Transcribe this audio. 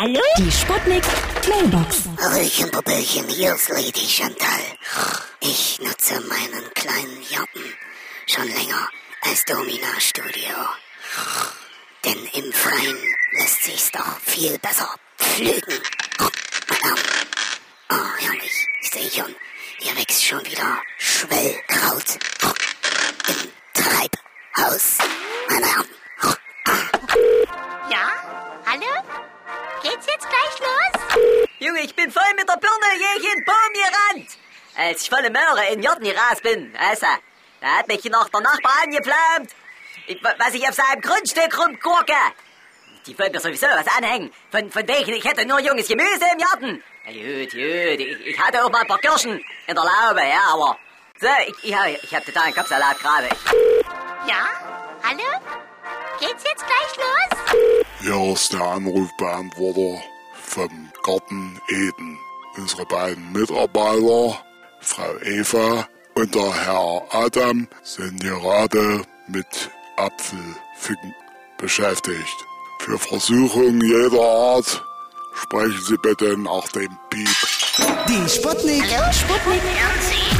Hallo? Die Sputnik Mailbox. Hallöchen, Popelchen, hier ist Lady Chantal. Ich nutze meinen kleinen Joppen schon länger als Domina-Studio. Denn im Freien lässt sich's doch viel besser pflügen. Oh, herrlich. Ich sehe schon, hier wächst schon wieder Schwellkraut. Im Treibhaus, meine Herren. Ja? Hallo? Geht's jetzt gleich los? Junge, ich bin voll mit der Birne gegen Baum gerannt. Als ich volle Möhre in Garten gerast bin, also, da hat mich noch der Nachbar angeflammt. Ich, was ich auf seinem Grundstück rumgurke. Die wollen mir sowieso was anhängen. Von, von wegen, ich hätte nur junges Gemüse im Garten. Ja, gut, gut, ich, ich hatte auch mal ein paar Kirschen in der Laube, ja, aber... So, ich, ich, hab- ich hab totalen Kopfsalat gerade. Ja? Hier ist der Anrufbeantworter vom Garten Eden. Unsere beiden Mitarbeiter, Frau Eva und der Herr Adam, sind gerade mit Apfelpflücken beschäftigt. Für Versuchungen jeder Art sprechen Sie bitte nach dem Piep. Die Sputnik. Sputnik Mailbox.